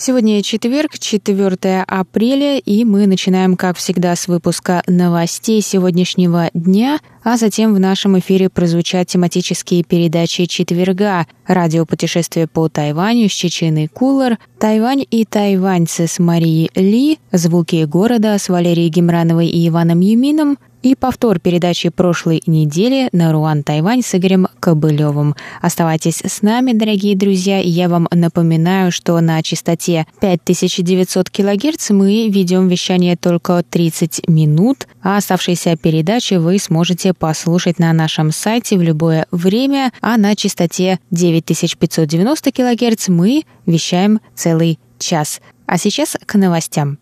Сегодня четверг, 4 апреля, и мы начинаем, как всегда, с выпуска новостей сегодняшнего дня, а затем в нашем эфире прозвучат тематические передачи четверга. «Радиопутешествие по Тайваню» с Чеченой Кулар, «Тайвань и тайваньцы» с Марией Ли, «Звуки города» с Валерией Гемрановой и Иваном Юмином, и повтор передачи прошлой недели на Руан Тайвань с Игорем Кобылевым. Оставайтесь с нами, дорогие друзья, я вам напоминаю, что на частоте 5900 кГц мы ведем вещание только 30 минут, а оставшиеся передачи вы сможете послушать на нашем сайте в любое время, а на частоте 9590 кГц мы вещаем целый час. А сейчас к новостям.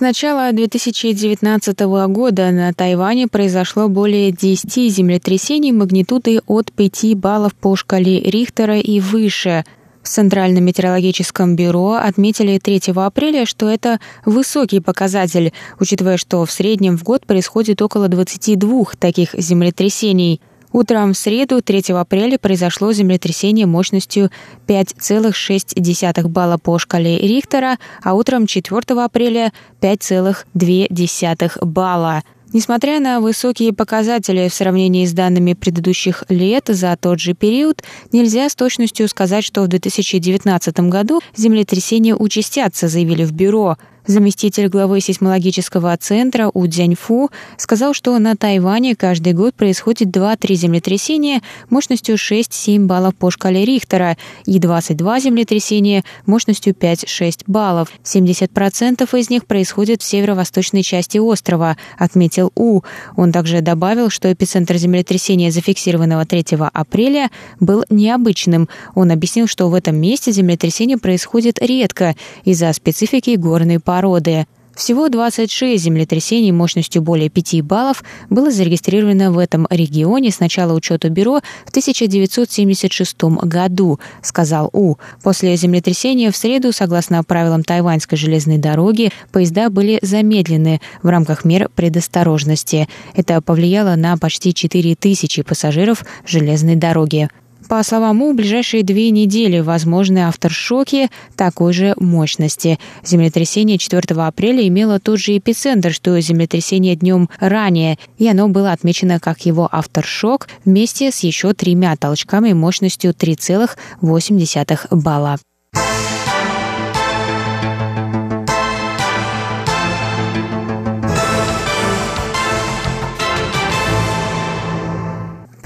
С начала 2019 года на Тайване произошло более 10 землетрясений магнитудой от 5 баллов по шкале Рихтера и выше. В Центральном метеорологическом бюро отметили 3 апреля, что это высокий показатель, учитывая, что в среднем в год происходит около 22 таких землетрясений – Утром в среду, 3 апреля, произошло землетрясение мощностью 5,6 балла по шкале Рихтера, а утром 4 апреля 5,2 балла. Несмотря на высокие показатели в сравнении с данными предыдущих лет за тот же период, нельзя с точностью сказать, что в 2019 году землетрясения участятся, заявили в бюро. Заместитель главы сейсмологического центра У Дзяньфу сказал, что на Тайване каждый год происходит 2-3 землетрясения мощностью 6-7 баллов по шкале Рихтера и 22 землетрясения мощностью 5-6 баллов. 70% из них происходит в северо-восточной части острова, отметил У. Он также добавил, что эпицентр землетрясения, зафиксированного 3 апреля, был необычным. Он объяснил, что в этом месте землетрясение происходит редко из-за специфики горной породы породы. Всего 26 землетрясений мощностью более 5 баллов было зарегистрировано в этом регионе с начала учета бюро в 1976 году, сказал У. После землетрясения в среду, согласно правилам тайваньской железной дороги, поезда были замедлены в рамках мер предосторожности. Это повлияло на почти 4 тысячи пассажиров железной дороги. По словам У, ближайшие две недели возможны авторшоки такой же мощности. Землетрясение 4 апреля имело тот же эпицентр, что и землетрясение днем ранее, и оно было отмечено как его авторшок вместе с еще тремя толчками мощностью 3,8 балла.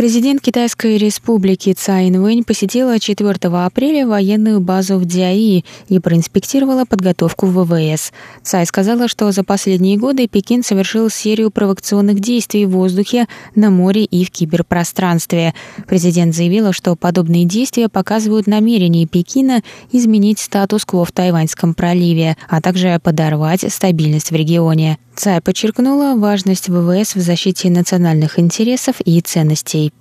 Президент Китайской республики Цай Инвэнь посетила 4 апреля военную базу в Дзяи и проинспектировала подготовку ВВС. Цай сказала, что за последние годы Пекин совершил серию провокационных действий в воздухе, на море и в киберпространстве. Президент заявила, что подобные действия показывают намерение Пекина изменить статус-кво в Тайваньском проливе, а также подорвать стабильность в регионе. Цай подчеркнула важность ВВС в защите национальных интересов и ценностей.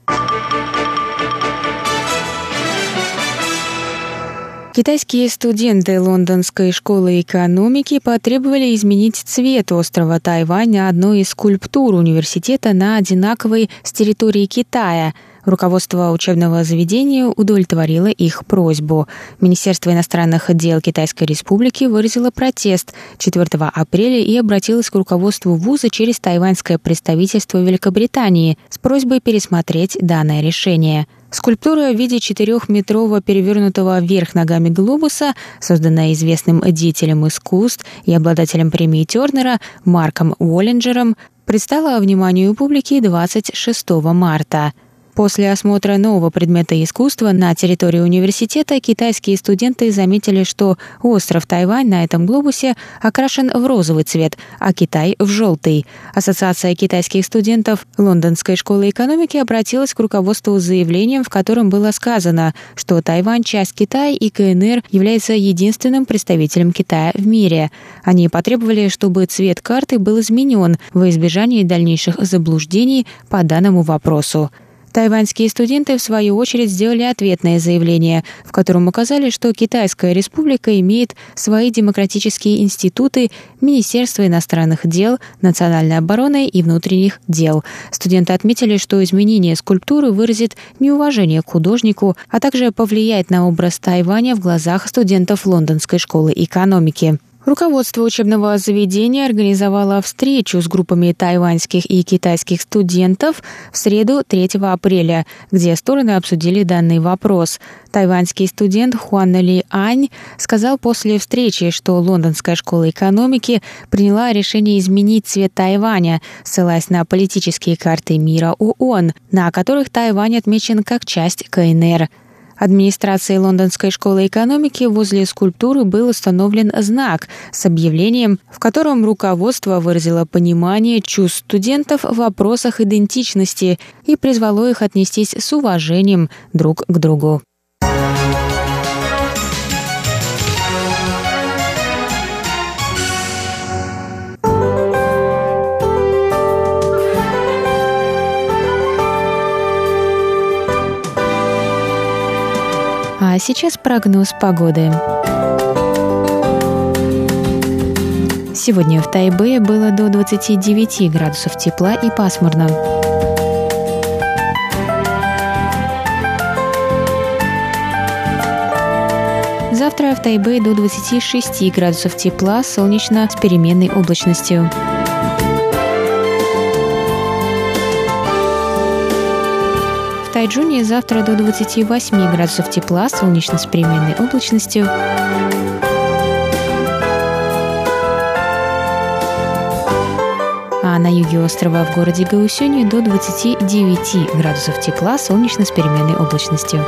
Китайские студенты Лондонской школы экономики потребовали изменить цвет острова Тайвань на одной из скульптур университета на одинаковой с территории Китая – Руководство учебного заведения удовлетворило их просьбу. Министерство иностранных дел Китайской Республики выразило протест 4 апреля и обратилось к руководству вуза через тайваньское представительство Великобритании с просьбой пересмотреть данное решение. Скульптура в виде четырехметрового перевернутого вверх ногами глобуса, созданная известным деятелем искусств и обладателем премии Тернера Марком Уоллинджером, предстала вниманию публики 26 марта. После осмотра нового предмета искусства на территории университета китайские студенты заметили, что остров Тайвань на этом глобусе окрашен в розовый цвет, а Китай — в желтый. Ассоциация китайских студентов Лондонской школы экономики обратилась к руководству с заявлением, в котором было сказано, что Тайвань — часть Китая и КНР является единственным представителем Китая в мире. Они потребовали, чтобы цвет карты был изменен во избежание дальнейших заблуждений по данному вопросу. Тайваньские студенты, в свою очередь, сделали ответное заявление, в котором указали, что Китайская республика имеет свои демократические институты, Министерство иностранных дел, национальной обороны и внутренних дел. Студенты отметили, что изменение скульптуры выразит неуважение к художнику, а также повлияет на образ Тайваня в глазах студентов Лондонской школы экономики. Руководство учебного заведения организовало встречу с группами тайваньских и китайских студентов в среду 3 апреля, где стороны обсудили данный вопрос. Тайваньский студент Хуан Ли Ань сказал после встречи, что Лондонская школа экономики приняла решение изменить цвет Тайваня, ссылаясь на политические карты мира ООН, на которых Тайвань отмечен как часть КНР. Администрацией Лондонской школы экономики возле скульптуры был установлен знак с объявлением, в котором руководство выразило понимание чувств студентов в вопросах идентичности и призвало их отнестись с уважением друг к другу. А сейчас прогноз погоды. Сегодня в Тайбе было до 29 градусов тепла и пасмурно. Завтра в Тайбе до 26 градусов тепла, солнечно с переменной облачностью. Тайджуне завтра до 28 градусов тепла, солнечно с переменной облачностью. А на юге острова в городе Гаусюни до 29 градусов тепла, солнечно с переменной облачностью.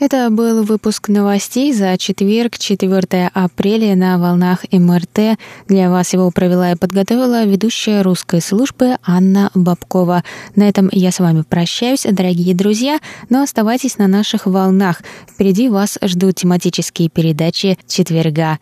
Это был выпуск новостей за четверг, 4 апреля на волнах МРТ. Для вас его провела и подготовила ведущая русской службы Анна Бабкова. На этом я с вами прощаюсь, дорогие друзья, но оставайтесь на наших волнах. Впереди вас ждут тематические передачи четверга.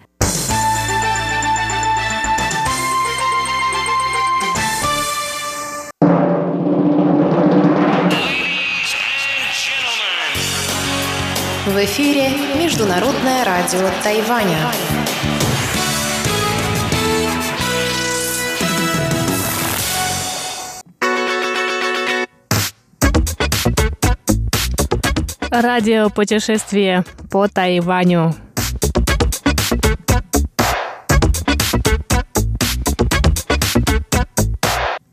В эфире Международное радио Тайваня. Радио путешествие по Тайваню.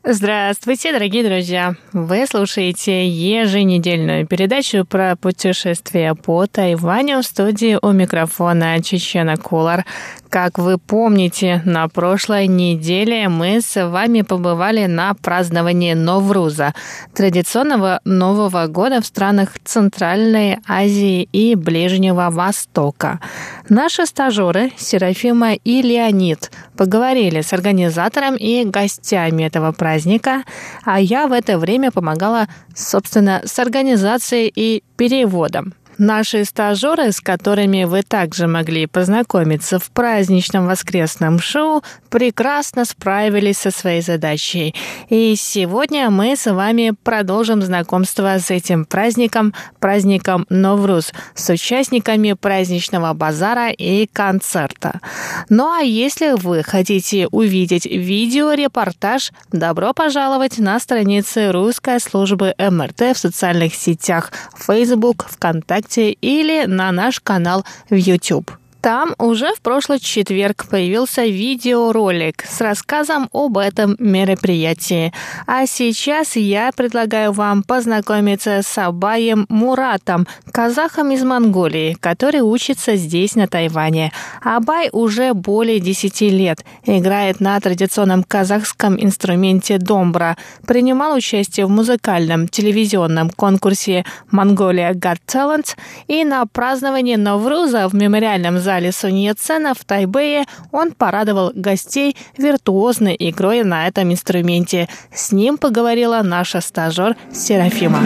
Здравствуйте, дорогие друзья! Вы слушаете еженедельную передачу про путешествия по Тайваню в студии у микрофона Чечена Кулар. Как вы помните, на прошлой неделе мы с вами побывали на праздновании Новруза, традиционного Нового года в странах Центральной Азии и Ближнего Востока. Наши стажеры Серафима и Леонид поговорили с организатором и гостями этого праздника, а я в это время помогала, собственно, с организацией и переводом. Наши стажеры, с которыми вы также могли познакомиться в праздничном воскресном шоу, прекрасно справились со своей задачей. И сегодня мы с вами продолжим знакомство с этим праздником, праздником Новруз, с участниками праздничного базара и концерта. Ну а если вы хотите увидеть видеорепортаж, добро пожаловать на страницы русской службы МРТ в социальных сетях Facebook, ВКонтакте ВКонтакте или на наш канал в YouTube. Там уже в прошлый четверг появился видеоролик с рассказом об этом мероприятии. А сейчас я предлагаю вам познакомиться с Абаем Муратом, казахом из Монголии, который учится здесь, на Тайване. Абай уже более 10 лет, играет на традиционном казахском инструменте домбра, принимал участие в музыкальном телевизионном конкурсе «Mongolia Got Talent» и на праздновании Навруза в мемориальном зале зале Цена в Тайбэе он порадовал гостей виртуозной игрой на этом инструменте. С ним поговорила наша стажер Серафима.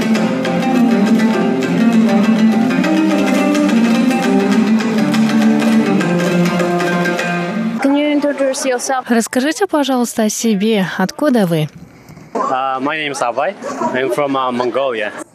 Расскажите, пожалуйста, о себе. Откуда вы? Uh, uh.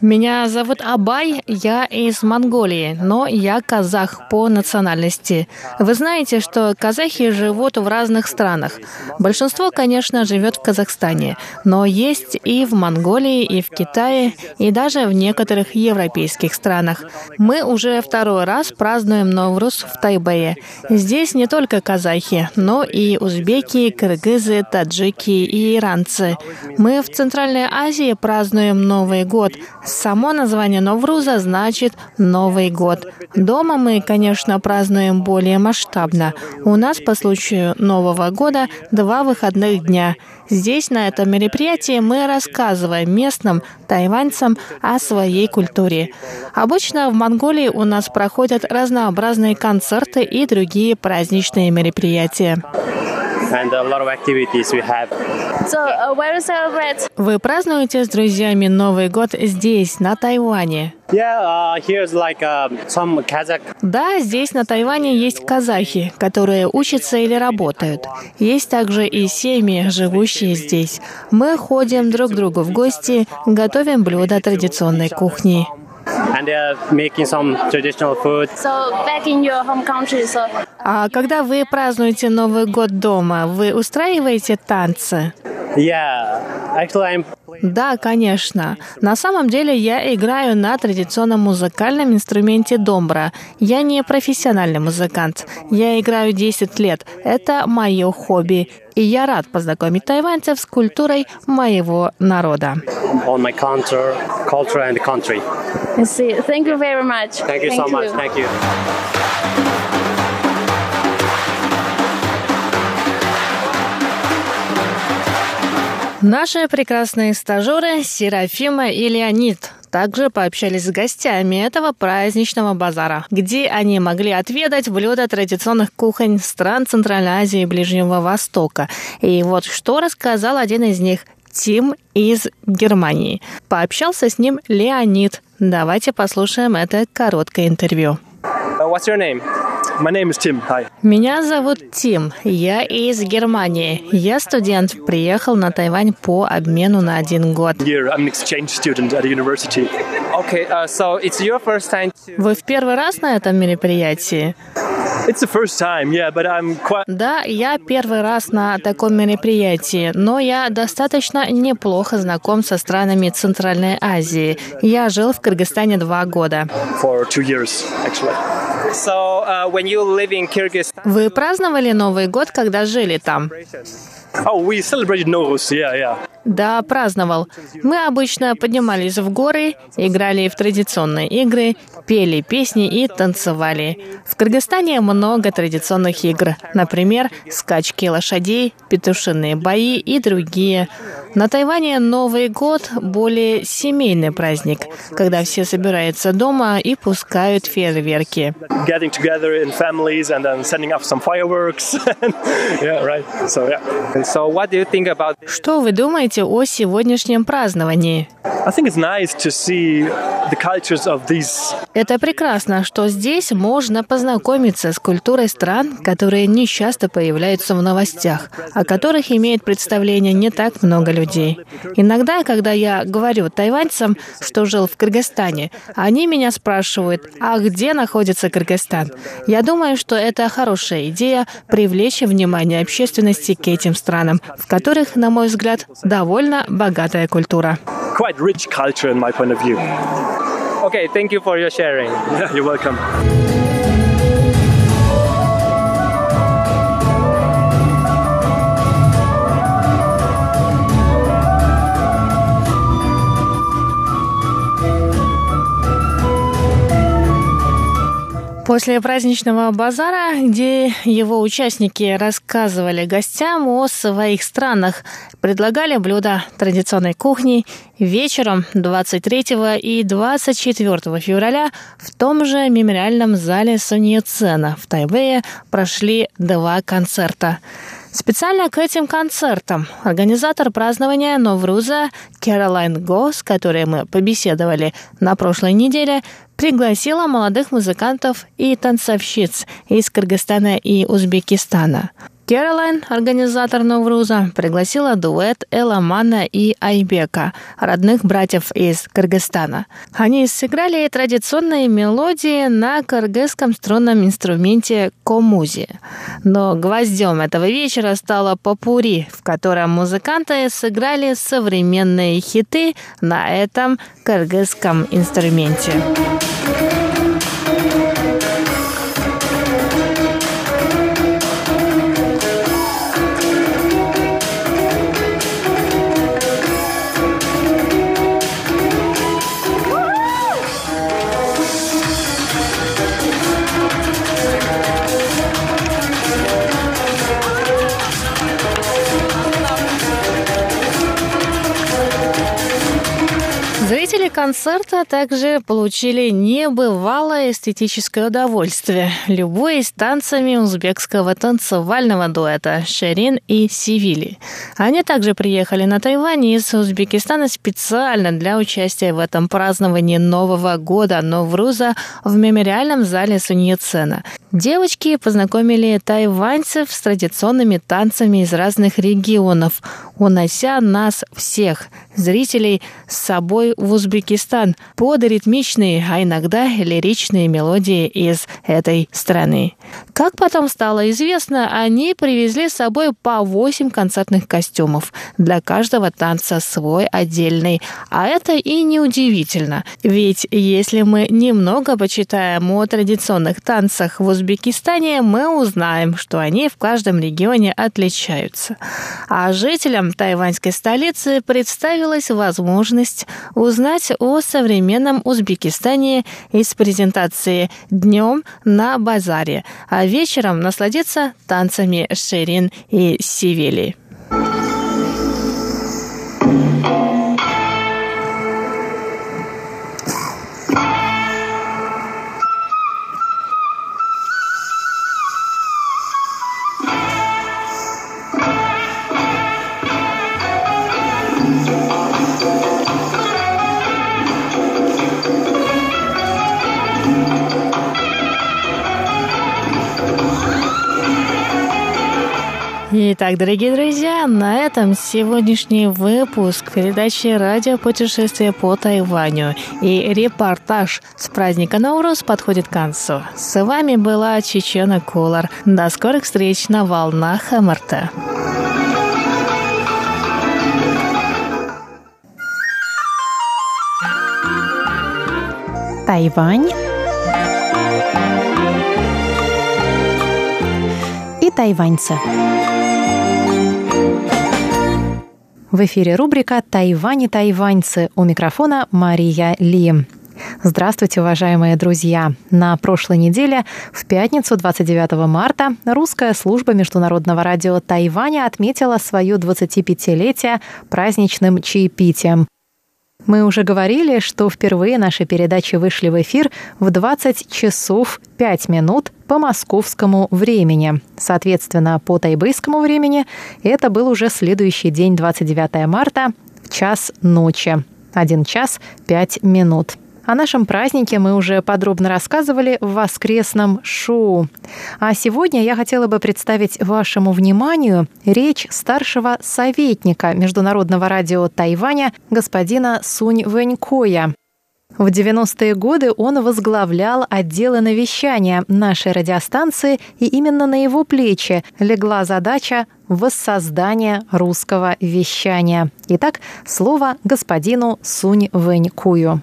Меня зовут Абай, я из Монголии, но я казах по национальности. Вы знаете, что казахи живут в разных странах. Большинство, конечно, живет в Казахстане, но есть и в Монголии, и в Китае, и даже в некоторых европейских странах. Мы уже второй раз празднуем Новрус в Тайбэе. Здесь не только казахи, но и узбеки, кыргызы, таджики и иранцы. Мы в Центральной Азии празднуем Новый год. Само название Новруза значит «Новый год». Дома мы, конечно, празднуем более масштабно. У нас по случаю Нового года два выходных дня. Здесь, на этом мероприятии, мы рассказываем местным тайваньцам о своей культуре. Обычно в Монголии у нас проходят разнообразные концерты и другие праздничные мероприятия and a lot of activities we have. So, uh, where is celebrate? Вы празднуете с друзьями Новый год здесь, на Тайване? Yeah, uh, here's like uh, some Kazakh. Да, здесь на Тайване есть казахи, которые учатся или работают. Есть также и семьи, живущие здесь. Мы ходим друг к другу в гости, готовим блюда традиционной кухни and they are making some traditional food. So back in your home country, so. А когда вы празднуете Новый год дома, вы устраиваете танцы? Да, конечно. На самом деле я играю на традиционном музыкальном инструменте домбра. Я не профессиональный музыкант. Я играю 10 лет. Это мое хобби. И я рад познакомить тайваньцев с культурой моего народа. On my culture, culture and country. I see. Thank you very much. Thank you Thank so much. Thank you. Наши прекрасные стажеры Серафима и Леонид также пообщались с гостями этого праздничного базара, где они могли отведать блюда традиционных кухонь стран Центральной Азии и Ближнего Востока. И вот что рассказал один из них, Тим из Германии. Пообщался с ним Леонид. Давайте послушаем это короткое интервью. Uh, what's your name? My name is Tim. Hi. Меня зовут Тим. Я из Германии. Я студент. Приехал на Тайвань по обмену на один год. Year, I'm an exchange student at a university. Okay, so it's your first time to... Вы в первый раз на этом мероприятии? It's the first time, yeah, but I'm quite... Да, я первый раз на таком мероприятии, но я достаточно неплохо знаком со странами Центральной Азии. Я жил в Кыргызстане два года. Uh. Вы праздновали Новый год, когда жили там? Oh. Да, праздновал. Мы обычно поднимались в горы, играли в традиционные игры, пели песни и танцевали. В Кыргызстане много традиционных игр. Например, скачки лошадей, петушиные бои и другие. На Тайване Новый год – более семейный праздник, когда все собираются дома и пускают фейерверки. Что вы думаете о сегодняшнем праздновании? Это прекрасно, что здесь можно познакомиться с культурой стран, которые не часто появляются в новостях, о которых имеет представление не так много людей. Иногда, когда я говорю тайваньцам, что жил в Кыргызстане, они меня спрашивают, а где находится Кыргызстан? Я думаю, что это хорошая идея привлечь внимание общественности к этим странам, в которых, на мой взгляд, довольно богатая культура. Quite rich culture in my point of view. Okay, thank you for your sharing. Yeah, you're welcome. После праздничного базара, где его участники рассказывали гостям о своих странах, предлагали блюда традиционной кухни, вечером 23 и 24 февраля в том же мемориальном зале Суньяцена в Тайбэе прошли два концерта. Специально к этим концертам организатор празднования Новруза Кэролайн Го, с которой мы побеседовали на прошлой неделе, пригласила молодых музыкантов и танцовщиц из Кыргызстана и Узбекистана. Кэролайн, организатор Новруза, пригласила дуэт Эламана и Айбека, родных братьев из Кыргызстана. Они сыграли традиционные мелодии на кыргызском струнном инструменте комузи. Но гвоздем этого вечера стала попури, в котором музыканты сыграли современные хиты на этом кыргызском инструменте. Концерта также получили небывалое эстетическое удовольствие, любуясь танцами узбекского танцевального дуэта Шерин и Сивили. Они также приехали на Тайвань из Узбекистана специально для участия в этом праздновании Нового года Новруза в мемориальном зале Суньяцена. Девочки познакомили тайваньцев с традиционными танцами из разных регионов, унося нас всех, зрителей, с собой в Узбекистан под ритмичные, а иногда лиричные мелодии из этой страны. Как потом стало известно, они привезли с собой по 8 концертных костюмов. Для каждого танца свой отдельный. А это и не удивительно. Ведь если мы немного почитаем о традиционных танцах в Узбекистане, мы узнаем, что они в каждом регионе отличаются. А жителям тайваньской столицы представилась возможность узнать о современном Узбекистане из презентации днем на базаре, а вечером насладиться танцами Шерин и Сивели. Итак, дорогие друзья, на этом сегодняшний выпуск передачи «Радио путешествие по Тайваню» и репортаж с праздника Наурус подходит к концу. С вами была Чечена Кулар. До скорых встреч на волнах МРТ. Тайвань и тайваньцы. В эфире рубрика «Тайвань и тайваньцы». У микрофона Мария Ли. Здравствуйте, уважаемые друзья! На прошлой неделе, в пятницу 29 марта, русская служба Международного радио Тайваня отметила свое 25-летие праздничным чаепитием. Мы уже говорили, что впервые наши передачи вышли в эфир в 20 часов 5 минут по московскому времени. Соответственно, по тайбэйскому времени это был уже следующий день, 29 марта, в час ночи. 1 час 5 минут. О нашем празднике мы уже подробно рассказывали в воскресном шоу. А сегодня я хотела бы представить вашему вниманию речь старшего советника Международного радио Тайваня господина Сунь Вэнькоя. В 90-е годы он возглавлял отделы навещания нашей радиостанции, и именно на его плечи легла задача воссоздания русского вещания. Итак, слово господину Сунь Вэнькую.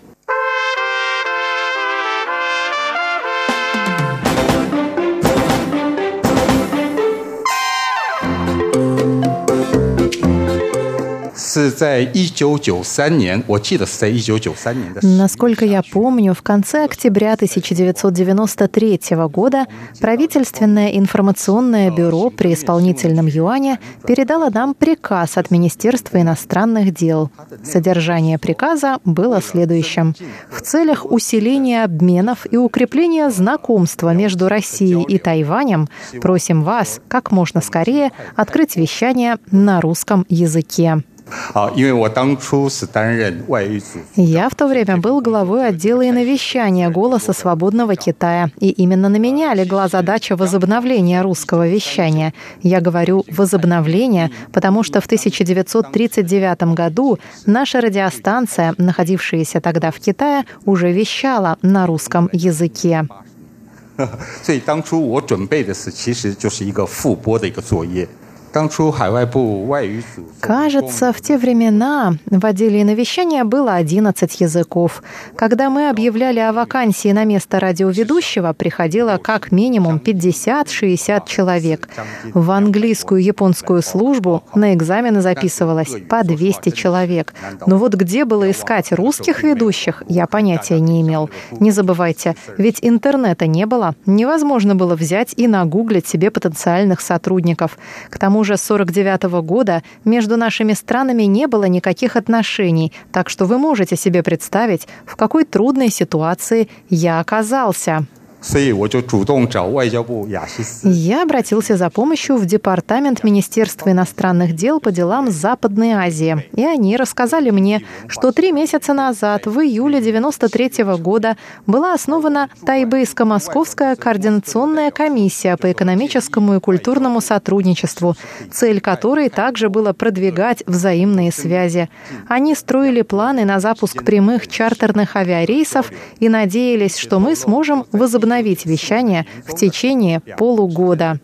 是在一九九三年，我记得是在一九九三年的。 Насколько я помню, в конце октября 1993 года правительственное информационное бюро при исполнительном юане передало нам приказ от Министерства иностранных дел. Содержание приказа было следующим. В целях усиления обменов и укрепления знакомства между Россией и Тайванем просим вас как можно скорее открыть вещание на русском языке. 啊，因为我当初是担任外语组。 Я в то время был главой отдела и навещания «Голоса свободного Китая», и именно на меня легла задача возобновления русского вещания. Я говорю «возобновление», потому что в 1939 году наша радиостанция, находившаяся тогда в Китае, уже вещала на русском языке. 所以当初我准备的是，其实就是一个复播的一个作业。 Кажется, в те времена в отделе навещания было 11 языков. Когда мы объявляли о вакансии на место радиоведущего, приходило как минимум 50-60 человек. В английскую и японскую службу на экзамены записывалось по 200 человек. Но вот где было искать русских ведущих, я понятия не имел. Не забывайте, ведь интернета не было. Невозможно было взять и нагуглить себе потенциальных сотрудников. К тому же с 49 года между нашими странами не было никаких отношений, так что вы можете себе представить, в какой трудной ситуации я оказался. Я обратился за помощью в департамент Министерства иностранных дел по делам Западной Азии. И они рассказали мне, что три месяца назад, в июле 1993 года, была основана Тайбейско-Московская координационная комиссия по экономическому и культурному сотрудничеству, цель которой также было продвигать взаимные связи. Они строили планы на запуск прямых чартерных авиарейсов и надеялись, что мы сможем возобновить вещание в течение полугода.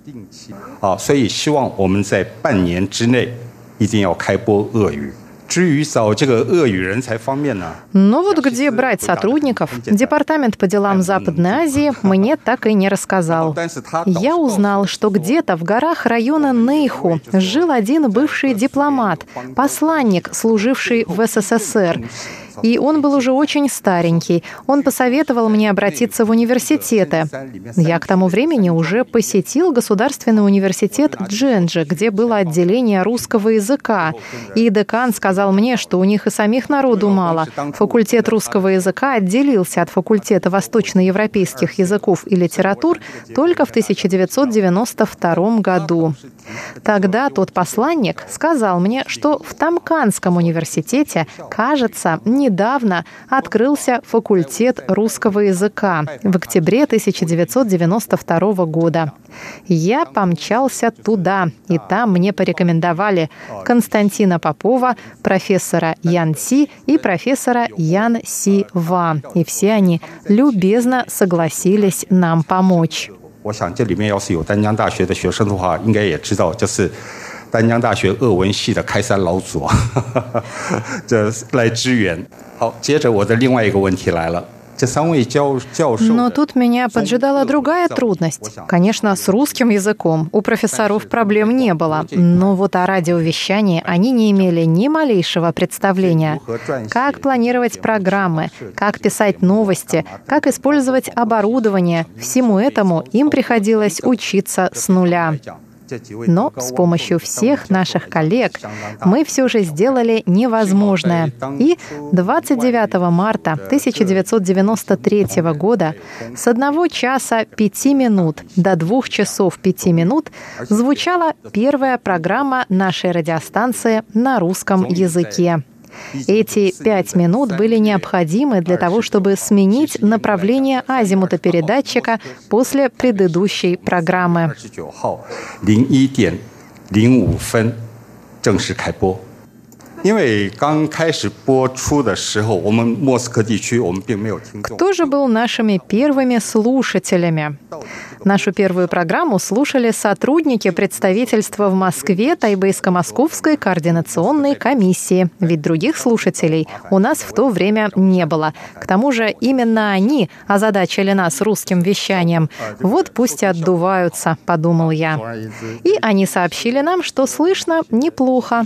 啊，所以希望我们在半年之内一定要开播俄语。至于找这个俄语人才方面呢， Но вот где брать сотрудников, Департамент по делам Западной Азии мне так и не рассказал. Я узнал, что где-то в горах района Нейху жил один бывший дипломат, посланник, служивший в СССР. И он был уже очень старенький. Он посоветовал мне обратиться в университеты. Я к тому времени уже посетил Государственный университет Дженджи, где было отделение русского языка. И декан сказал мне, что у них и самих народу мало. Факультет русского языка отделился от факультета восточноевропейских языков и литератур только в 1992 году. Тогда тот посланник сказал мне, что в Тамканском университете, кажется, недавно открылся факультет русского языка в октябре 1992 года. Я помчался туда, и там мне порекомендовали Константина Попова, профессора Ян Си и профессора Ян Си Ва. И все они любезно согласились нам помочь. 我想这里面要是有丹江大学的学生的话，应该也知道，就是 丹江大学俄文系的开山老祖啊，这来支援。好，接着我的另外一个问题来了。这三位教教授 Но тут меня поджидала другая трудность. Конечно, с русским языком у профессоров проблем не было, но вот о радиовещании они не имели ни малейшего представления. Как планировать программы, как писать новости, как использовать оборудование, всему этому им приходилось учиться с нуля. Но с помощью всех наших коллег мы все же сделали невозможное. И 29 марта 1993 года с 1 часа 5 минут до 2 часов 5 минут звучала первая программа нашей радиостанции на русском языке. Эти пять минут были необходимы для того, чтобы сменить направление азимута передатчика после предыдущей программы. 十九号零一点零五分正式开播。 因为刚开始播出的时候，我们莫斯科地区我们并没有听众。 Кто же был нашими первыми слушателями? Нашу первую программу слушали сотрудники представительства в Москве Тайбейско-Московской координационной комиссии, ведь других слушателей у нас в то время не было. К тому же именно они озадачили нас русским вещанием. Вот пусть и отдуваются, подумал я. И они сообщили нам, что слышно неплохо.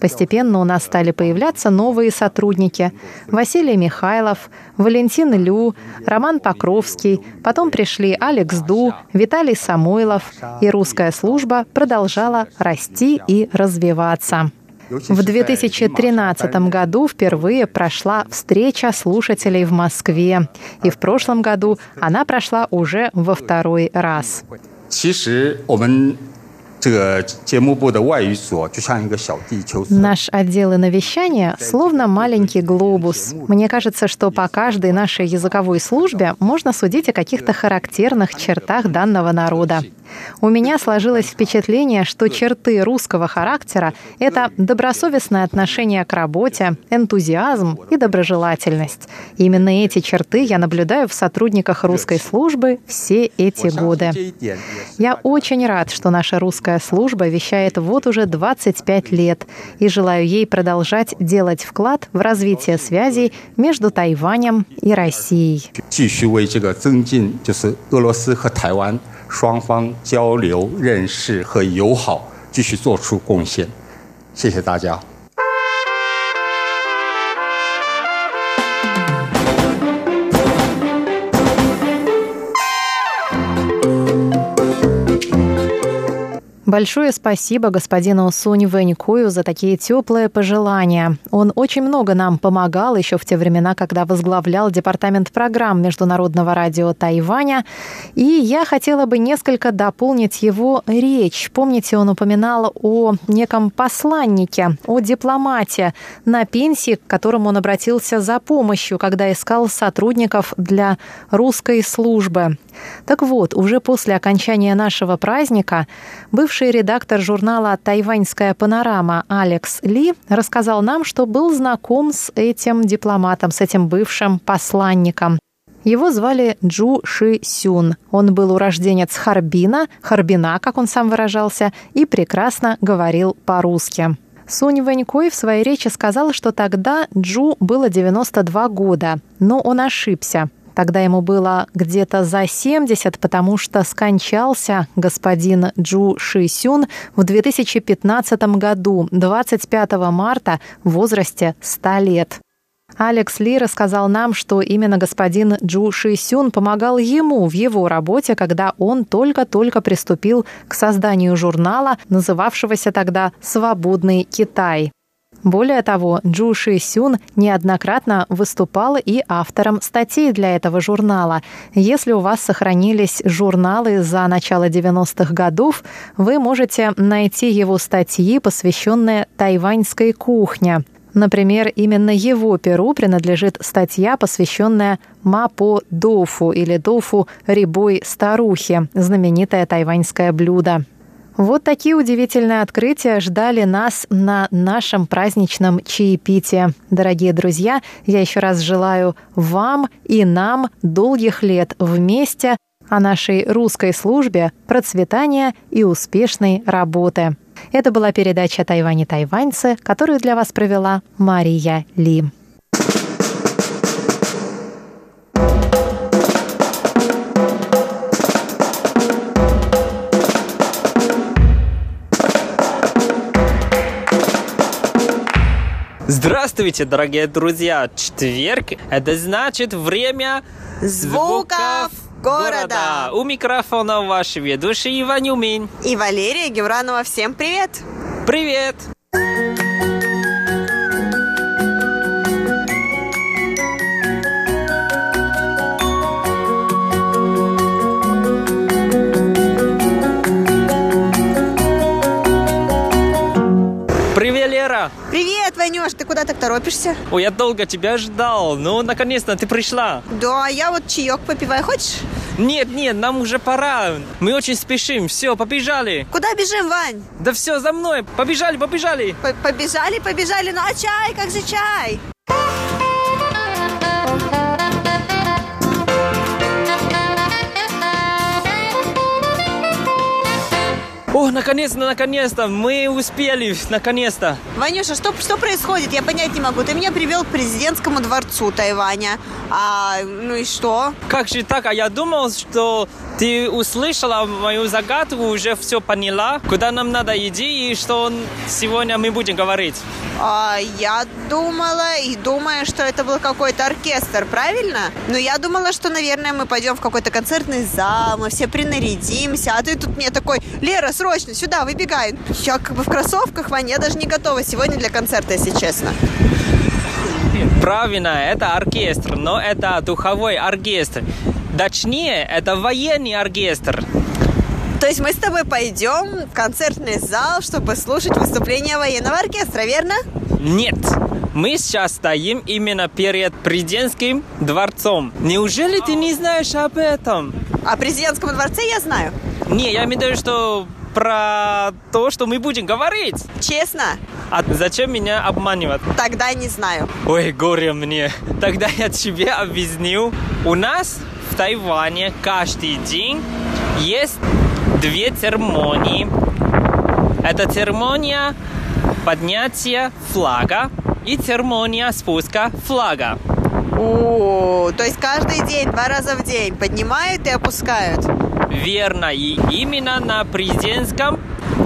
Постепенно у у нас стали появляться новые сотрудники. Василий Михайлов, Валентин Лю, Роман Покровский, потом пришли Алекс Ду, Виталий Самойлов, и русская служба продолжала расти и развиваться. В 2013 году впервые прошла встреча слушателей в Москве, и в прошлом году она прошла уже во второй раз. 其实我们 Наш отдел навещания словно маленький глобус. Мне кажется, что по каждой нашей языковой службе можно судить о каких-то характерных чертах данного народа. У меня сложилось впечатление, что черты русского характера — это добросовестное отношение к работе, энтузиазм и доброжелательность. Именно эти черты я наблюдаю в сотрудниках русской службы все эти годы. Я очень рад, что наша русская служба вещает вот уже 25 лет и желаю ей продолжать делать вклад в развитие связей между Тайванем и Россией. 继续为这个增进就是俄罗斯和台湾 双方交流、认识和友好继续做出贡献。谢谢大家。Большое спасибо господину Сунь Вэнькую за такие теплые пожелания. Он очень много нам помогал еще в те времена, когда возглавлял департамент программ Международного радио Тайваня. И я хотела бы несколько дополнить его речь. Помните, он упоминал о неком посланнике, о дипломате на пенсии, к которому он обратился за помощью, когда искал сотрудников для русской службы. Так вот, уже после окончания нашего праздника бывший редактор журнала «Тайваньская панорама» Алекс Ли рассказал нам, что был знаком с этим дипломатом, с этим бывшим посланником. Его звали Джу Ши Сюн. Он был урожденец Харбина, Харбина, как он сам выражался, и прекрасно говорил по-русски. Сунь Вэнькой в своей речи сказал, что тогда Джу было 92 года, но он ошибся. Тогда ему было где-то за 70, потому что скончался господин Джу Ши Сюн в 2015 году, 25 марта, в возрасте 100 лет. Алекс Ли рассказал нам, что именно господин Джу Ши Сюн помогал ему в его работе, когда он только-только приступил к созданию журнала, называвшегося тогда «Свободный Китай». Более того, Джу Ши Сюн неоднократно выступала и автором статей для этого журнала. Если у вас сохранились журналы за начало 90-х годов, вы можете найти его статьи, посвященные тайваньской кухне. Например, именно его перу принадлежит статья, посвященная Мапо Дофу или Дофу рябой старухи, знаменитое тайваньское блюдо. Вот такие удивительные открытия ждали нас на нашем праздничном чаепитии. Дорогие друзья, я еще раз желаю вам и нам долгих лет вместе, о нашей русской службе, процветания и успешной работы. Это была передача «Тайвань и тайваньцы», которую для вас провела Мария Ли. Здравствуйте, дорогие друзья! Четверг – это значит время звуков города. У микрофона ваш ведущий Иван Юмин. И Валерия Гевранова. Всем привет! Привет! Привет, Лера! Ванюш, ты куда так торопишься? Ой, я долго тебя ждал. Ну, наконец-то ты пришла. Да, я вот чаек попиваю. Хочешь? Нет, нет, нам уже пора. Мы очень спешим. Все, побежали. Куда бежим, Вань? Да все, за мной. Побежали, побежали. П побежали, побежали. Ну а чай, как же чай? О, наконец-то, наконец-то, мы успели, наконец-то. Ванюша, что, что происходит? Я понять не могу. Ты меня привел к президентскому дворцу Тайваня. А, ну и что? Как же так? А я думал, что ты услышала мою загадку, уже все поняла, куда нам надо идти и что сегодня мы будем говорить. А, я думала и думаю, что это был какой-то оркестр, правильно? Но я думала, что, наверное, мы пойдем в какой-то концертный зал, мы все принарядимся, а ты тут мне такой, Лера, срочно, сюда, выбегай. Я как бы в кроссовках, Ваня, я даже не готова сегодня для концерта, если честно. Правильно, это оркестр, но это духовой оркестр. Точнее, это военный оркестр. То есть мы с тобой пойдем в концертный зал, чтобы слушать выступление военного оркестра, верно? Нет, мы сейчас стоим именно перед президентским дворцом. Неужели ты не знаешь об этом? О президентском дворце я знаю. Не, я имею в виду, что про то, что мы будем говорить. Честно? А зачем меня обманывать? Тогда не знаю. Ой, горе мне. Тогда я тебе объясню. У нас в Тайване каждый день есть две церемонии. Это церемония поднятия флага и церемония спуска флага. О, то есть каждый день, два раза в день поднимают и опускают? Верно, и именно на президентском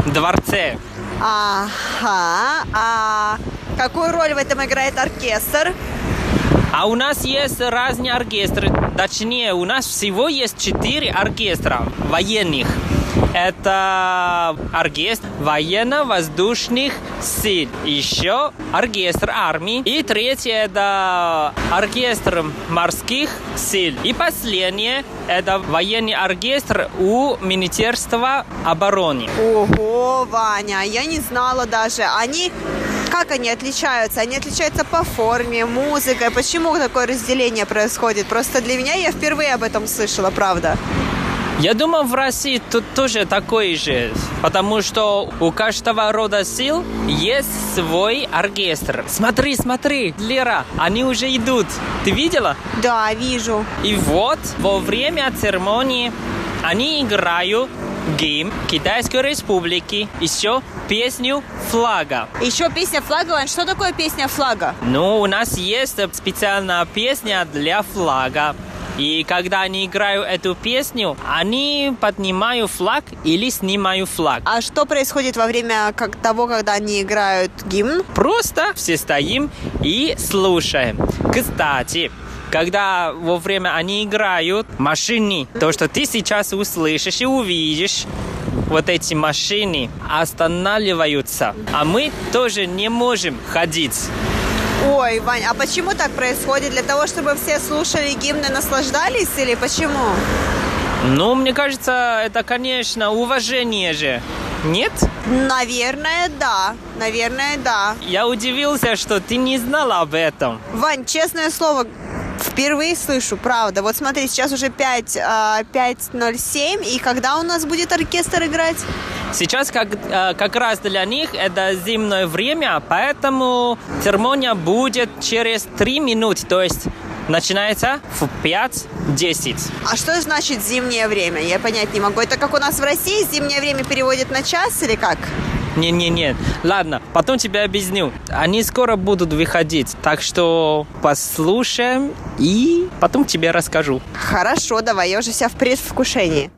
дворце. Ага, а какую роль в этом играет оркестр? А у нас есть разные оркестры. Точнее, у нас всего есть четыре оркестра военных. Это оркестр военно-воздушных сил. Еще оркестр армии. И третье это оркестр морских сил. И последнее это военный оркестр у Министерства обороны. Ого, Ваня, я не знала даже. Они как они отличаются? Они отличаются по форме, музыкой. Почему такое разделение происходит? Просто для меня я впервые об этом слышала, правда. Я думаю, в России тут тоже такой же, потому что у каждого рода сил есть свой оркестр. Смотри, смотри, Лера, они уже идут. Ты видела? Да, вижу. И вот во время церемонии они играют гимн Китайской Республики, еще песню флага. Еще песня флага, что такое песня флага? Ну, у нас есть специальная песня для флага. И когда они играют эту песню, они поднимают флаг или снимают флаг. А что происходит во время как, того, когда они играют гимн? Просто все стоим и слушаем. Кстати, когда во время они играют машины, то, что ты сейчас услышишь и увидишь, вот эти машины останавливаются, а мы тоже не можем ходить. Ой, Вань, а почему так происходит? Для того, чтобы все слушали гимн и наслаждались или почему? Ну, мне кажется, это, конечно, уважение же. Нет? Наверное, да. Наверное, да. Я удивился, что ты не знала об этом. Вань, честное слово, Впервые слышу, правда. Вот смотри, сейчас уже 5, 5.07, и когда у нас будет оркестр играть? Сейчас как, а, как раз для них это зимнее время, поэтому церемония будет через 3 минуты, то есть начинается в 5-10. А что значит зимнее время? Я понять не могу. Это как у нас в России зимнее время переводят на час или как? Не-не-не, ладно, потом тебя объясню. Они скоро будут выходить, так что послушаем и потом тебе расскажу. Хорошо, давай, я уже вся в предвкушении.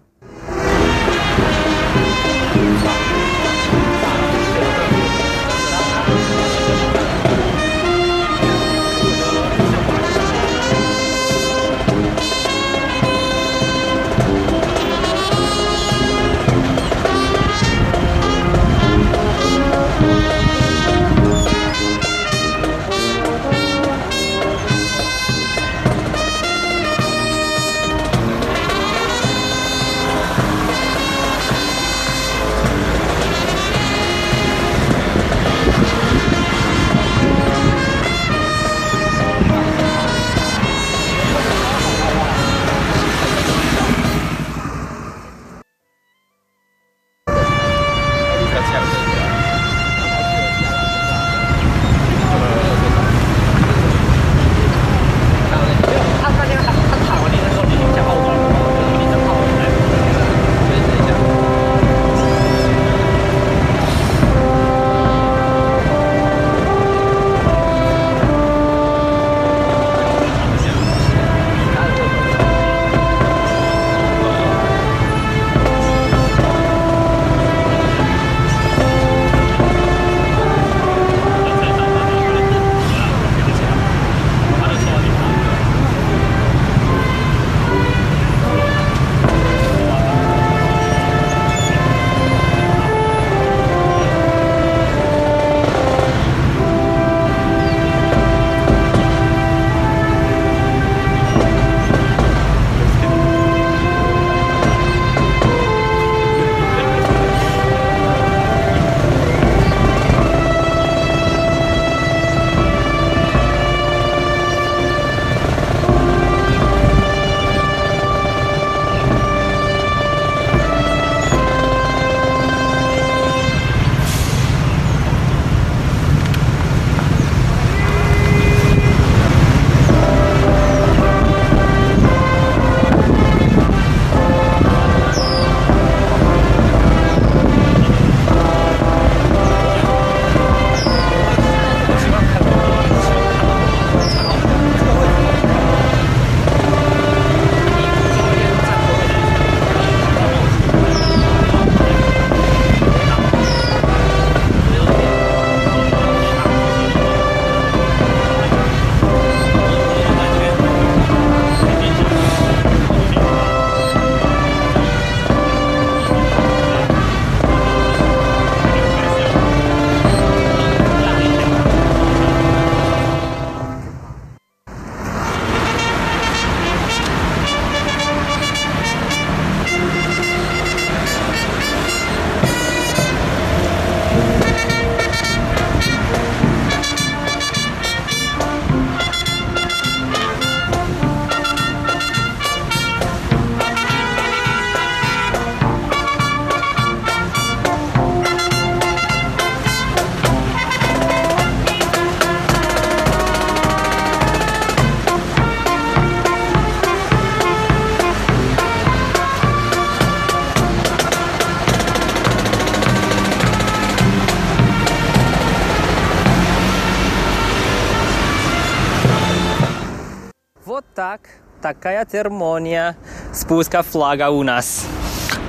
Sacaia Termonia, Spusca Flaga Unas.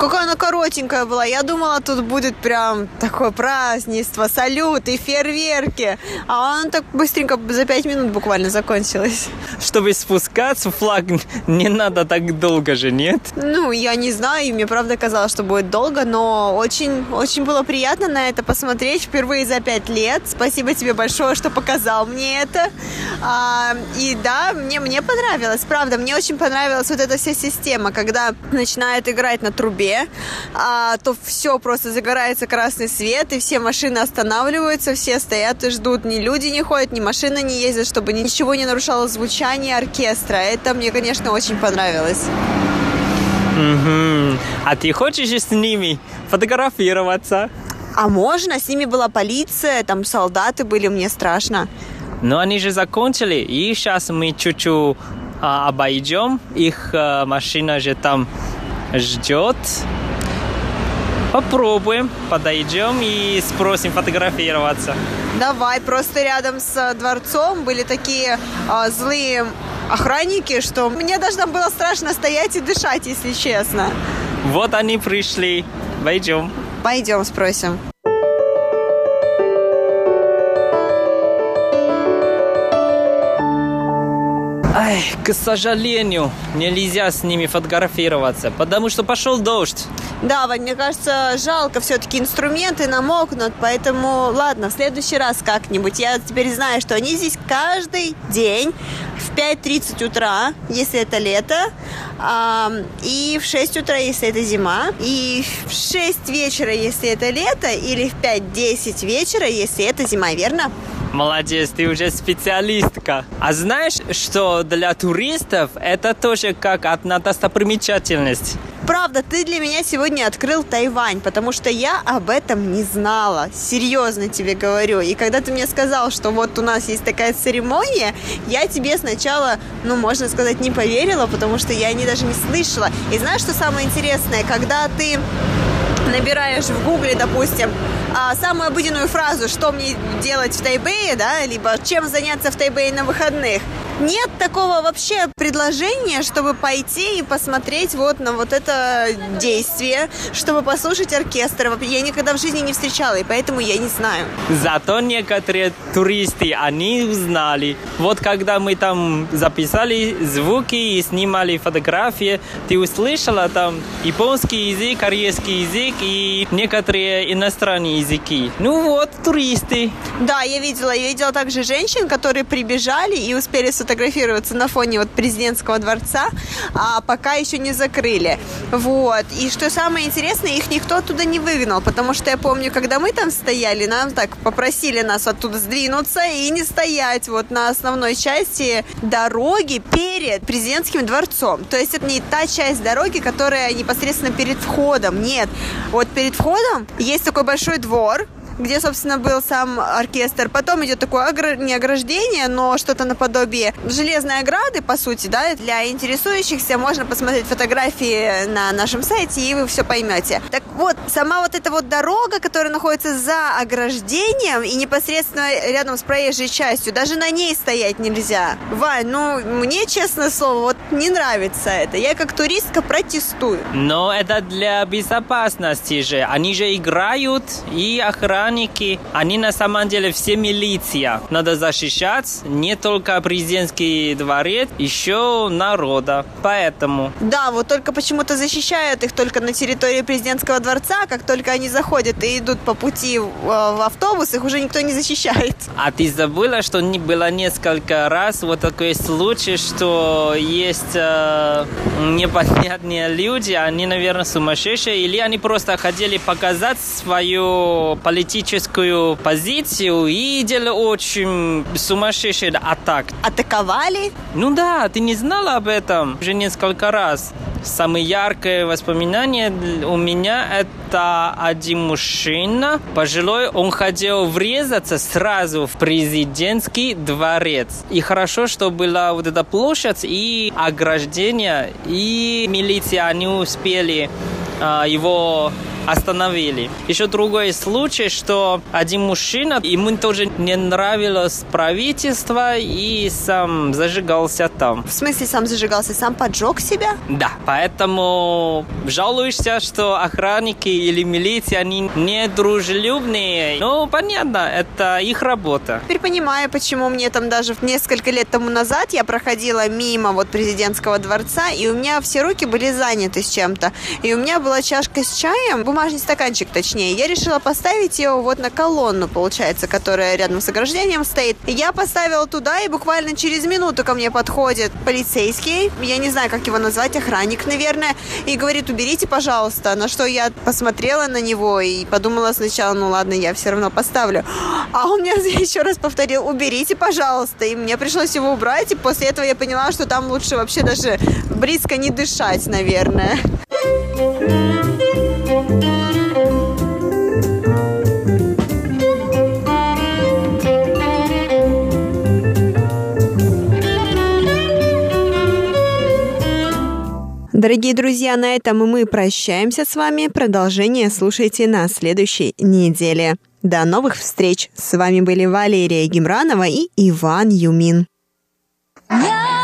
Какая она коротенькая была. Я думала, тут будет прям такое празднество, салют и фейерверки. А она так быстренько за пять минут буквально закончилась. Чтобы спускаться, флаг не надо так долго же, нет? Ну, я не знаю, и мне правда казалось, что будет долго, но очень, очень было приятно на это посмотреть впервые за пять лет. Спасибо тебе большое, что показал мне это. А, и да, мне, мне понравилось, правда, мне очень понравилась вот эта вся система, когда начинает играть на трубе, а, то все просто загорается красный свет, и все машины останавливаются, все стоят и ждут. Ни люди не ходят, ни машины не ездят, чтобы ничего не нарушало звучание оркестра. Это мне, конечно, очень понравилось. Угу. А ты хочешь с ними фотографироваться? А можно? С ними была полиция, там солдаты были, мне страшно. Но они же закончили, и сейчас мы чуть-чуть а, обойдем. Их а, машина же там ждет. Попробуем, подойдем и спросим фотографироваться. Давай, просто рядом с дворцом были такие а, злые охранники, что мне даже там было страшно стоять и дышать, если честно. Вот они пришли. Пойдем. Пойдем, спросим. Ай, к сожалению, нельзя с ними фотографироваться, потому что пошел дождь. Да, Вань, мне кажется, жалко все-таки инструменты намокнут, поэтому ладно, в следующий раз как-нибудь. Я теперь знаю, что они здесь каждый день в 5.30 утра, если это лето, и в 6 утра, если это зима, и в 6 вечера, если это лето, или в 5-10 вечера, если это зима, верно? Молодец, ты уже специалистка. А знаешь, что для туристов это тоже как одна достопримечательность? Правда, ты для меня сегодня открыл Тайвань, потому что я об этом не знала. Серьезно тебе говорю. И когда ты мне сказал, что вот у нас есть такая церемония, я тебе сначала, ну, можно сказать, не поверила, потому что я не даже не слышала. И знаешь, что самое интересное? Когда ты набираешь в гугле, допустим, а, самую обыденную фразу, что мне делать в Тайбэе, да, либо чем заняться в Тайбэе на выходных, нет такого вообще предложения, чтобы пойти и посмотреть вот на вот это действие, чтобы послушать оркестр. Я никогда в жизни не встречала, и поэтому я не знаю. Зато некоторые туристы, они узнали. Вот когда мы там записали звуки и снимали фотографии, ты услышала там японский язык, корейский язык и некоторые иностранные языки. Ну вот, туристы. Да, я видела. Я видела также женщин, которые прибежали и успели сфотографироваться на фоне вот президентского дворца, а пока еще не закрыли. Вот. И что самое интересное, их никто оттуда не выгнал, потому что я помню, когда мы там стояли, нам так попросили нас оттуда сдвинуться и не стоять вот на основной части дороги перед президентским дворцом. То есть это не та часть дороги, которая непосредственно перед входом. Нет. Вот перед входом есть такой большой двор, где, собственно, был сам оркестр. Потом идет такое не ограждение, но что-то наподобие железной ограды, по сути, да, для интересующихся. Можно посмотреть фотографии на нашем сайте, и вы все поймете. Так вот, сама вот эта вот дорога, которая находится за ограждением и непосредственно рядом с проезжей частью, даже на ней стоять нельзя. Вань, ну, мне, честное слово, вот не нравится это. Я как туристка протестую. Но это для безопасности же. Они же играют и охраняют охранники, они на самом деле все милиция. Надо защищать не только президентский дворец, еще народа. Поэтому. Да, вот только почему-то защищают их только на территории президентского дворца. Как только они заходят и идут по пути в, в автобус, их уже никто не защищает. А ты забыла, что не было несколько раз вот такой случай, что есть э, непонятные люди, они, наверное, сумасшедшие, или они просто хотели показать свою политическую политическую позицию и делали очень сумасшедший атак. Атаковали? Ну да, ты не знала об этом уже несколько раз. Самое яркое воспоминание у меня это один мужчина, пожилой, он хотел врезаться сразу в президентский дворец. И хорошо, что была вот эта площадь и ограждение, и милиция, они успели а, его остановили. Еще другой случай, что один мужчина, ему тоже не нравилось правительство и сам зажигался там. В смысле сам зажигался? Сам поджег себя? Да, поэтому жалуешься, что охранники или милиция, они не дружелюбные. Ну, понятно, это их работа. Теперь понимаю, почему мне там даже несколько лет тому назад я проходила мимо вот президентского дворца, и у меня все руки были заняты с чем-то. И у меня была чашка с чаем, бумажный стаканчик точнее. Я решила поставить ее вот на колонну, получается, которая рядом с ограждением стоит. Я поставила туда, и буквально через минуту ко мне подходит полицейский, я не знаю, как его назвать, охранник, наверное, и говорит, уберите, пожалуйста. На что я посмотрела на него и подумала сначала, ну ладно, я все равно поставлю. А он мне еще раз повторил, уберите, пожалуйста. И мне пришлось его убрать, и после этого я поняла, что там лучше вообще даже близко не дышать, наверное. Дорогие друзья, на этом мы прощаемся с вами. Продолжение слушайте на следующей неделе. До новых встреч! С вами были Валерия Гимранова и Иван Юмин. Yeah!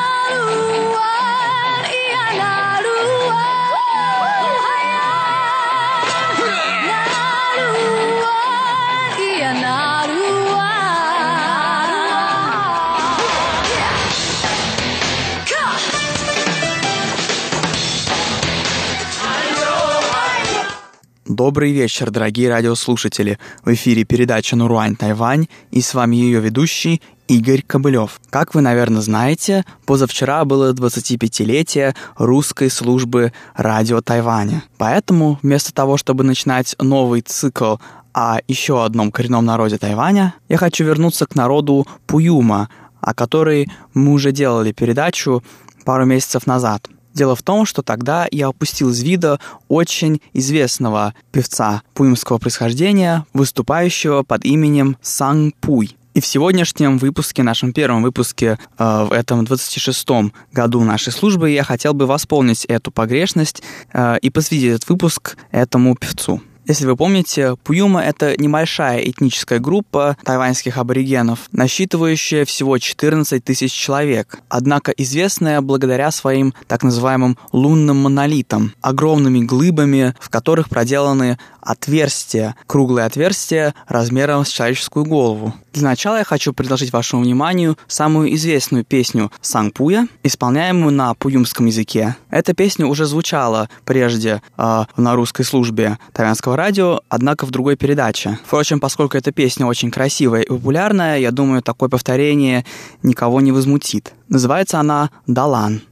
Добрый вечер, дорогие радиослушатели. В эфире передача «Нуруань Тайвань» и с вами ее ведущий Игорь Кобылев. Как вы, наверное, знаете, позавчера было 25-летие русской службы радио Тайваня. Поэтому вместо того, чтобы начинать новый цикл о еще одном коренном народе Тайваня, я хочу вернуться к народу Пуюма, о которой мы уже делали передачу пару месяцев назад – Дело в том, что тогда я упустил из вида очень известного певца пуимского происхождения, выступающего под именем Сан Пуй. И в сегодняшнем выпуске, нашем первом выпуске э, в этом 26-м году нашей службы, я хотел бы восполнить эту погрешность э, и посвятить этот выпуск этому певцу. Если вы помните, Пуюма — это небольшая этническая группа тайваньских аборигенов, насчитывающая всего 14 тысяч человек, однако известная благодаря своим так называемым лунным монолитам, огромными глыбами, в которых проделаны отверстия, круглые отверстия размером с человеческую голову. Для начала я хочу предложить вашему вниманию самую известную песню Сангпуя, исполняемую на пуюмском языке. Эта песня уже звучала прежде э, на русской службе тайванского радио, однако в другой передаче. Впрочем, поскольку эта песня очень красивая и популярная, я думаю, такое повторение никого не возмутит. Называется она «Далан».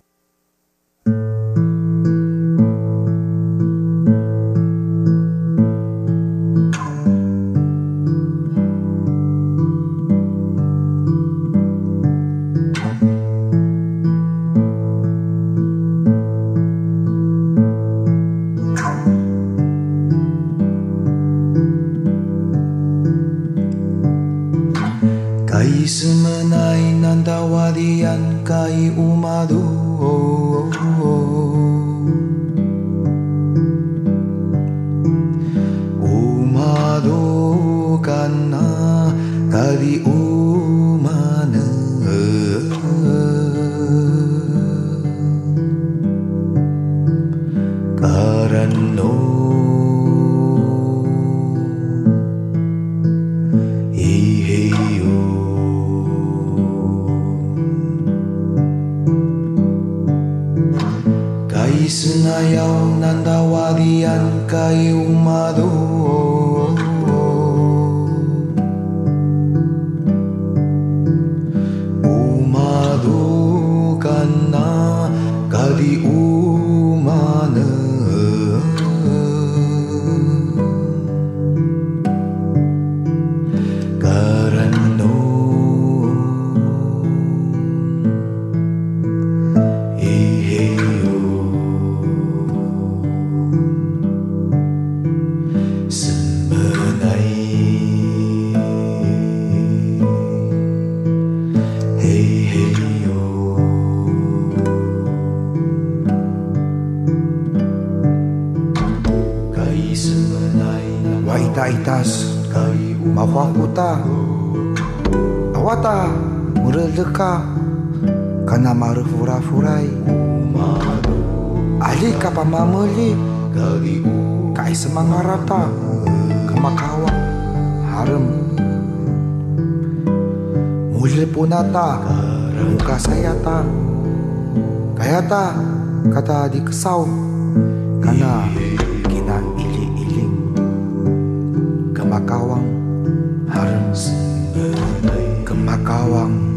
Ali kapa mameli Kai semangarata kemakawang, Harem. Mujil punata Muka sayata Kayata Kata di kesau Karena kinang iling-iling, Kemakawang Harem. Kemakawang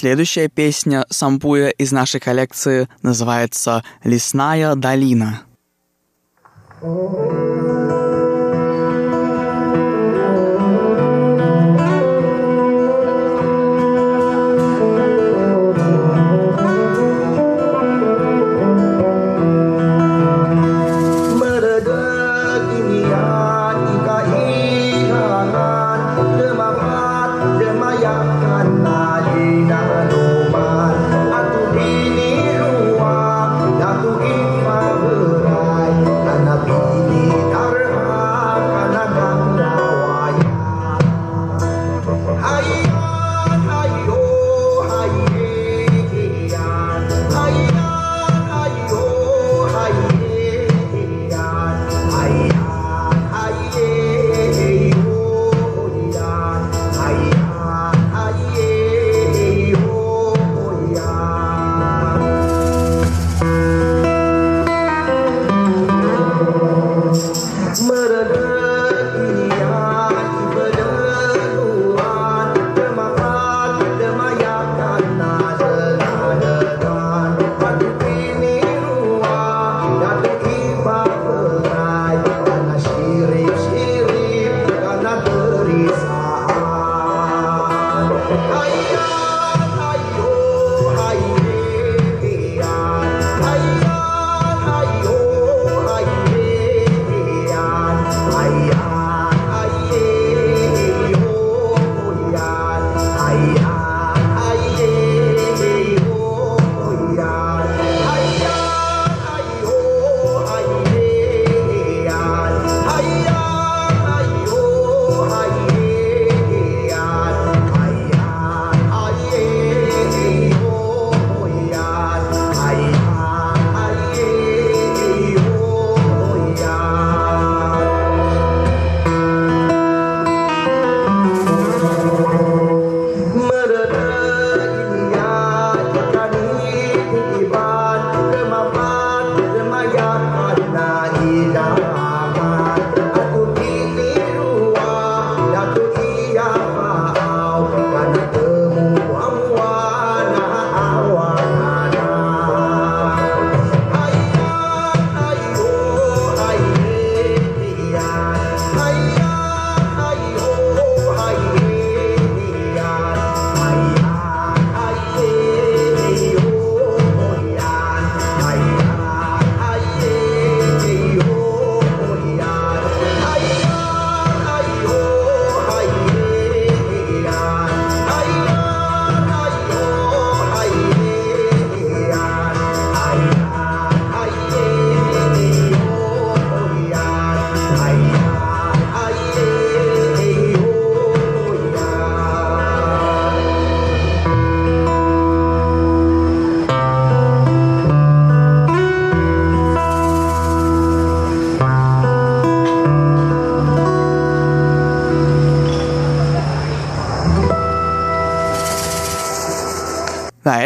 Следующая песня Сампуя из нашей коллекции называется «Лесная долина».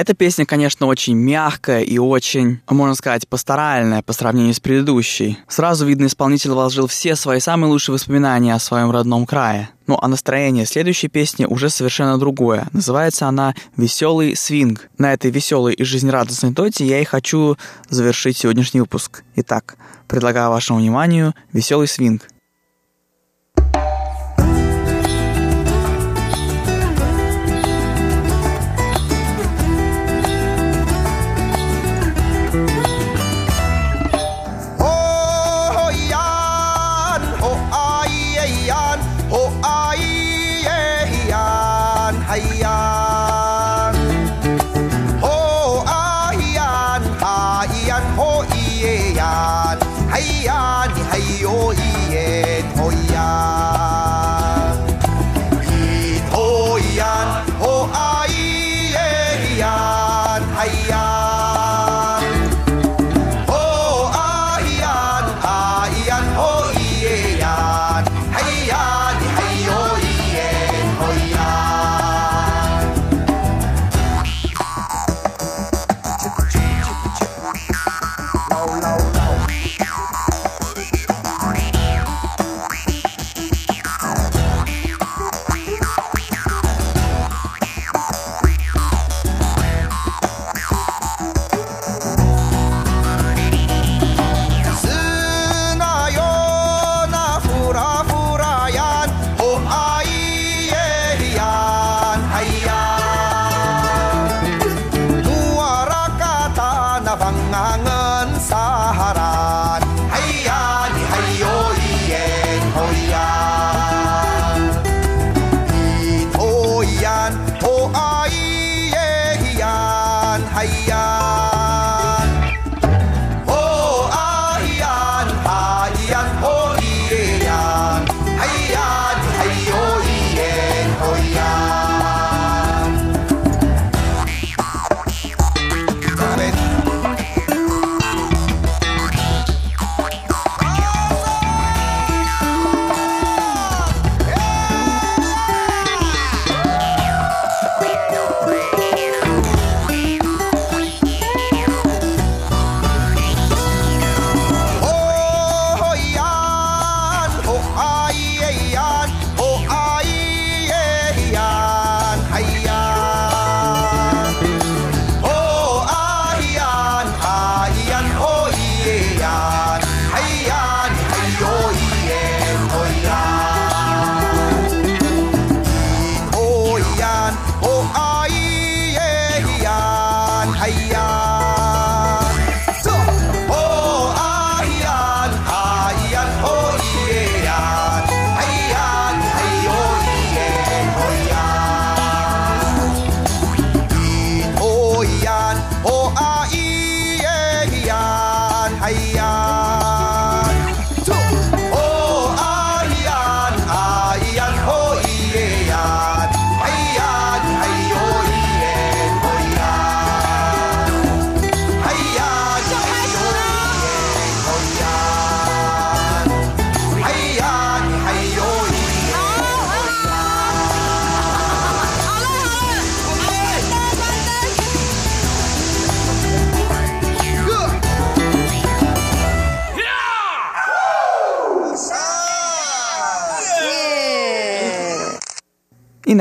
Эта песня, конечно, очень мягкая и очень, можно сказать, пасторальная по сравнению с предыдущей. Сразу видно, исполнитель вложил все свои самые лучшие воспоминания о своем родном крае. Ну а настроение следующей песни уже совершенно другое. Называется она «Веселый свинг». На этой веселой и жизнерадостной ноте я и хочу завершить сегодняшний выпуск. Итак, предлагаю вашему вниманию «Веселый свинг».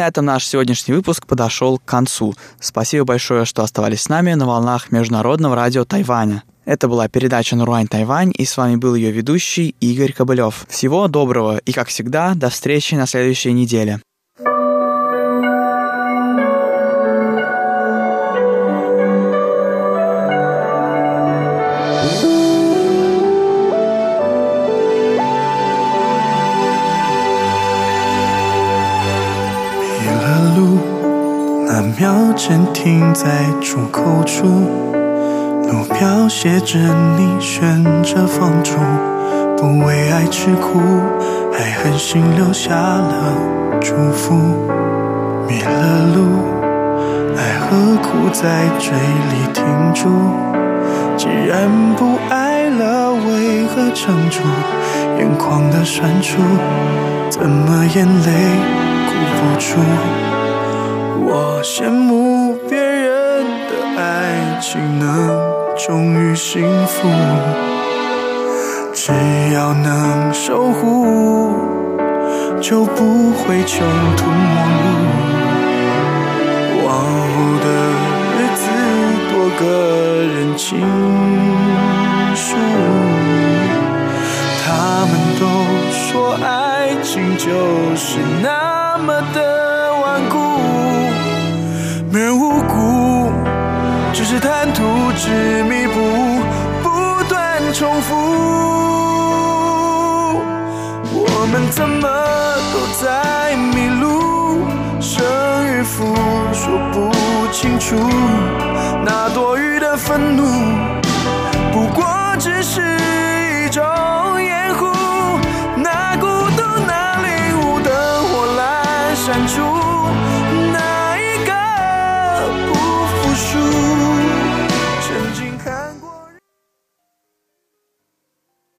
На этом наш сегодняшний выпуск подошел к концу. Спасибо большое, что оставались с нами на волнах Международного радио Тайваня. Это была передача «Наруань Тайвань», и с вами был ее ведущий Игорь Кобылев. Всего доброго и, как всегда, до встречи на следующей неделе. 停在出口处，路标写着你选择放逐，不为爱吃苦，还狠心留下了祝福。迷了路，爱何苦在嘴里停住？既然不爱了，为何撑住眼眶的酸楚？怎么眼泪哭不出？我羡慕。情能忠于幸福。只要能守护，就不会穷途末路。往后的日子，多个人倾诉。他们都说爱情就是那么的顽固，只是贪图执迷不悟不断重复。我们怎么都在迷路生与死说不清楚那多余的愤怒不过只是一种掩护那孤独那领悟灯火阑珊处